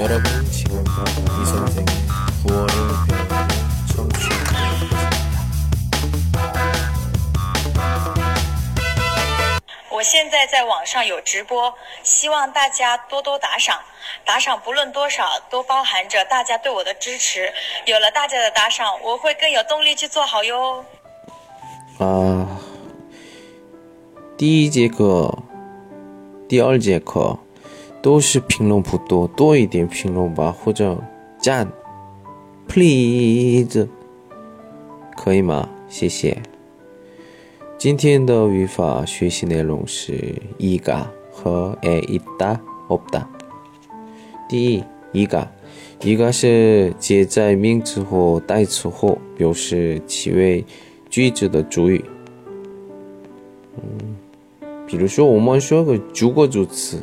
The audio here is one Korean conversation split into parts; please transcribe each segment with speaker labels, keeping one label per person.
Speaker 1: 여러분 지금부터 이 선생의 구월을 배우고 청취하고 있습니다.
Speaker 2: 我现在在网上有直播，希望大家多多打赏。打赏不论多少，都包含着大家对我的支持。有了大家的打赏，我会更有动力去做好哟。
Speaker 1: 啊，第一节课、第二节课 都是评论不多，多一点评论吧，或者赞，please，可以吗？谢谢。今天的语法学习内容是이가和에있다없다。第一，이가，이가是接在名词或代词后，表示其为句子的主语。嗯，比如说我们说个主过主词，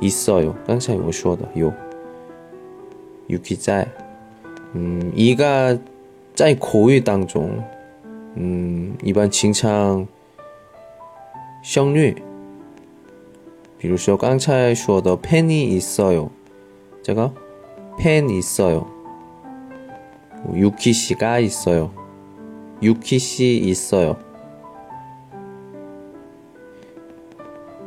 Speaker 1: 있어요刚才我说的有，Yuki 在，嗯，一个在口语当中。嗯，一般经常省略，比如说刚才说的 penny 있어 요， 这个 pen 있어 요， 유키씨가있어 요， 유키씨있어 요。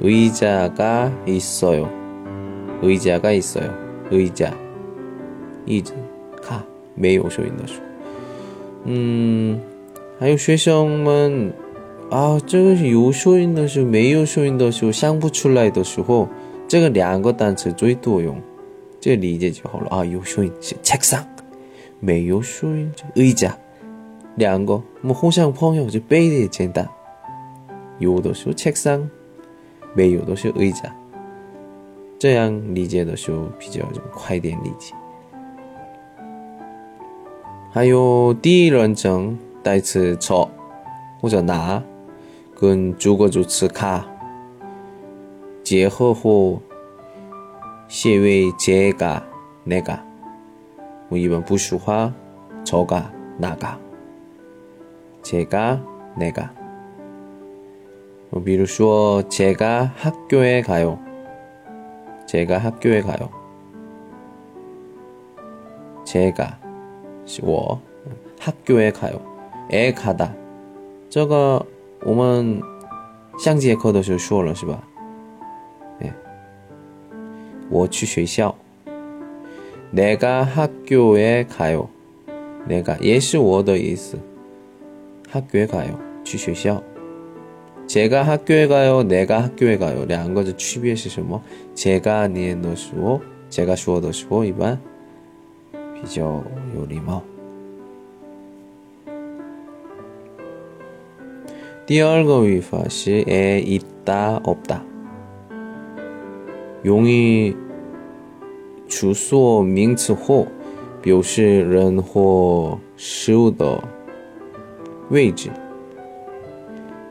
Speaker 1: 의자가있어 요， 의자가있어 요， 의자椅子卡没有收音的时候。嗯，还有学生们啊，这个有收音的时候，没有收音的时候，想不出来的时候，这个两个单词最多用，这理解就好了啊。有收音是책상没有收音就의자两个，我们互相朋友就背的也简单。有的时候책상 没有的是의자这样理解的时候比较快点理解。还有第一人称代词저或者나跟主格主词가结合后写为제가내가我一般不说话저가나가제가내가 比如说제가학교에가요제가학교에가요제가我학교에가요에가다这个我们上节课的时候说了是吧？哎，我去学校。내가학교에가 요。 내가也是我的意思。학교에가 요， 去学校。 제가학교에가 요， 내가학교에가 요， 两个的区别是什么？제가念的时候，제가说的时候一般。比较有礼貌。第二个语法是에있다없다用于处所名词后，表示人或事物的位置。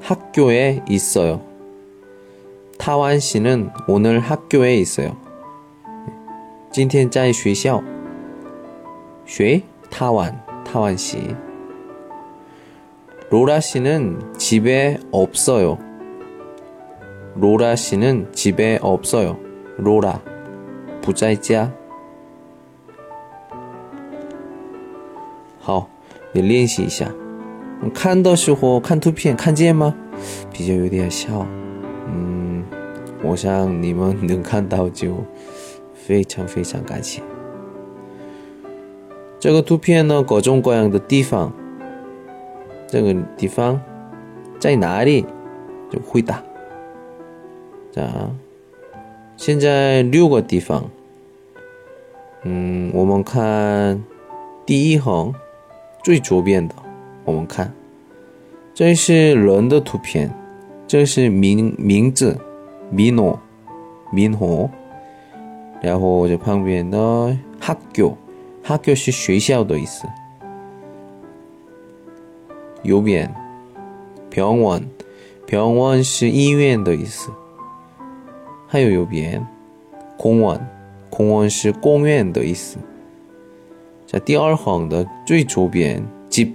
Speaker 1: 학교에있어 요。 타완씨는오늘학교에있어 요。 今天在学校。 쉐 타완 타완 씨. 로라 씨는 집에 없어요. 로라 씨는 집에 없어요. 로라. 不在家. 好，你练习一下。 看的时候看图片看见吗？比较有点小，嗯，我想你们能看到就非常非常感谢。这个图片呢，各种各样的地方，这个地方在哪里？就回答。啊现在六个地方，嗯，我们看第一行最左边的，我们看，这是人的图片，这是名名字，민호民호然后这旁边的학교 학교是学校的意思。右边병원 병원是医院的意思。还有右边公园公园是公园的意思。在第二行的最左边집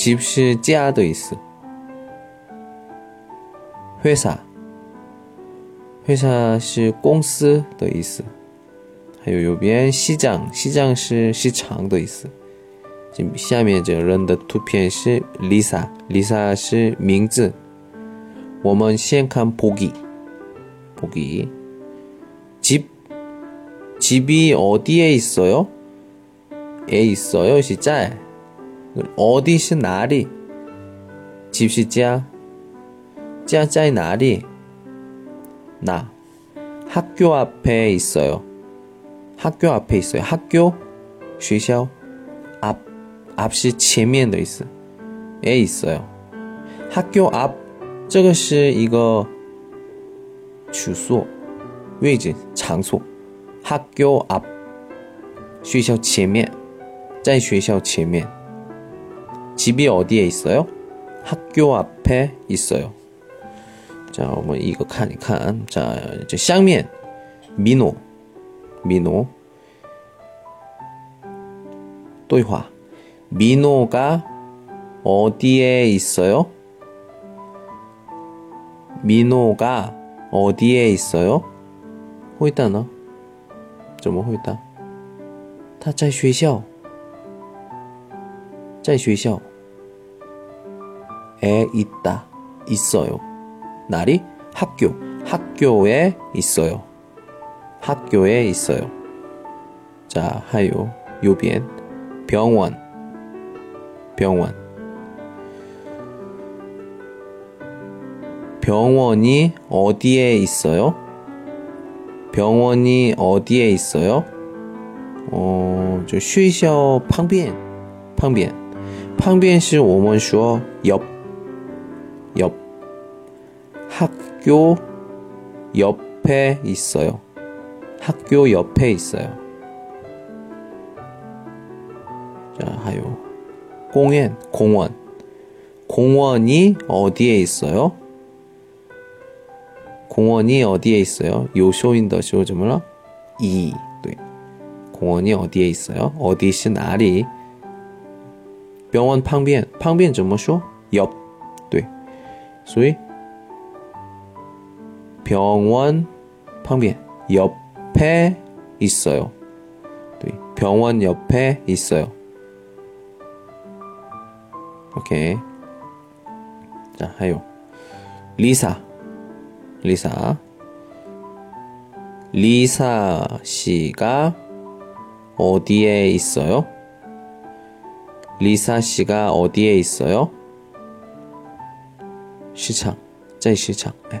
Speaker 1: 집是家的意思。회사 회사是公司的意思。还有右边시장西장是市场的意思。下面这人的图片是 Lisa，Lisa 是名字。我们先看보기 보기 집 집이 어디에 있어요? 에 있어요, 시짜. 어디시 나리? 집시 짜. 짜짜이 나리. 나. 학교 앞에 있어요. 학교 앞에 있어요. 학교 学校앞 앞시 前面的 있어. 에 있어요. 학교 앞 这个是一个处所位置场所 학교 앞, 学校前面,在学校前面. 집이 어디에 있어요? 학교 앞에 있어요. 자, 我们 이거 看一看. 자, 이제 下面 민호, 민호. 对话. 민호가 어디에 있어요? 민호가 어디에 있어요? 回答呢？怎么回答？他在学校，在学校。 에 있다. 있어요. 날이 학교. 학교에 있어요. 학교에 있어요. 자, 하요. 요비엔. 병원. 병원. 병원이 어디에 있어요? 병원이 어디에 있어요? 어, 저 쉬셔 팡비엔. 팡비엔. 팡비엔 씨 오먼 슈어 옆 학교 옆에 있어요. 학교 옆에 있어요. 자, 하요. 공원, 공원. 공원이 어디에 있어요? 공원이 어디에 있어요? 요쇼인的时候怎么了? 이. 对. 공원이 어디에 있어요? 어디시 나리? 병원旁边, 旁边怎么说? 옆. 对. 所以 병원 旁边 옆에 있어요. 对. 병원 옆에 있어요. 오케이. 자, 하요. 리사. 리사. 리사 씨가 어디에 있어요? 리사 씨가 어디에 있어요? 시장, 在시장. 네.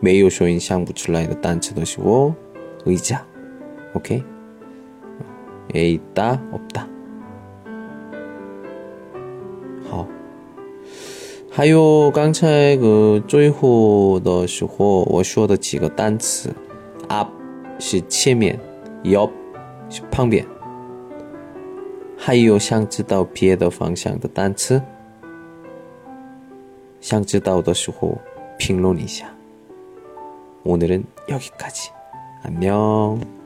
Speaker 1: 没有说你想不出来的单词都是我回家 ok 诶哒哦哒好。还有刚才个最后的时候我说的几个单词 up 是前面 up 是旁边。还有想知道别的方向的单词想知道的时候评论一下。 오늘은 여기까지 안녕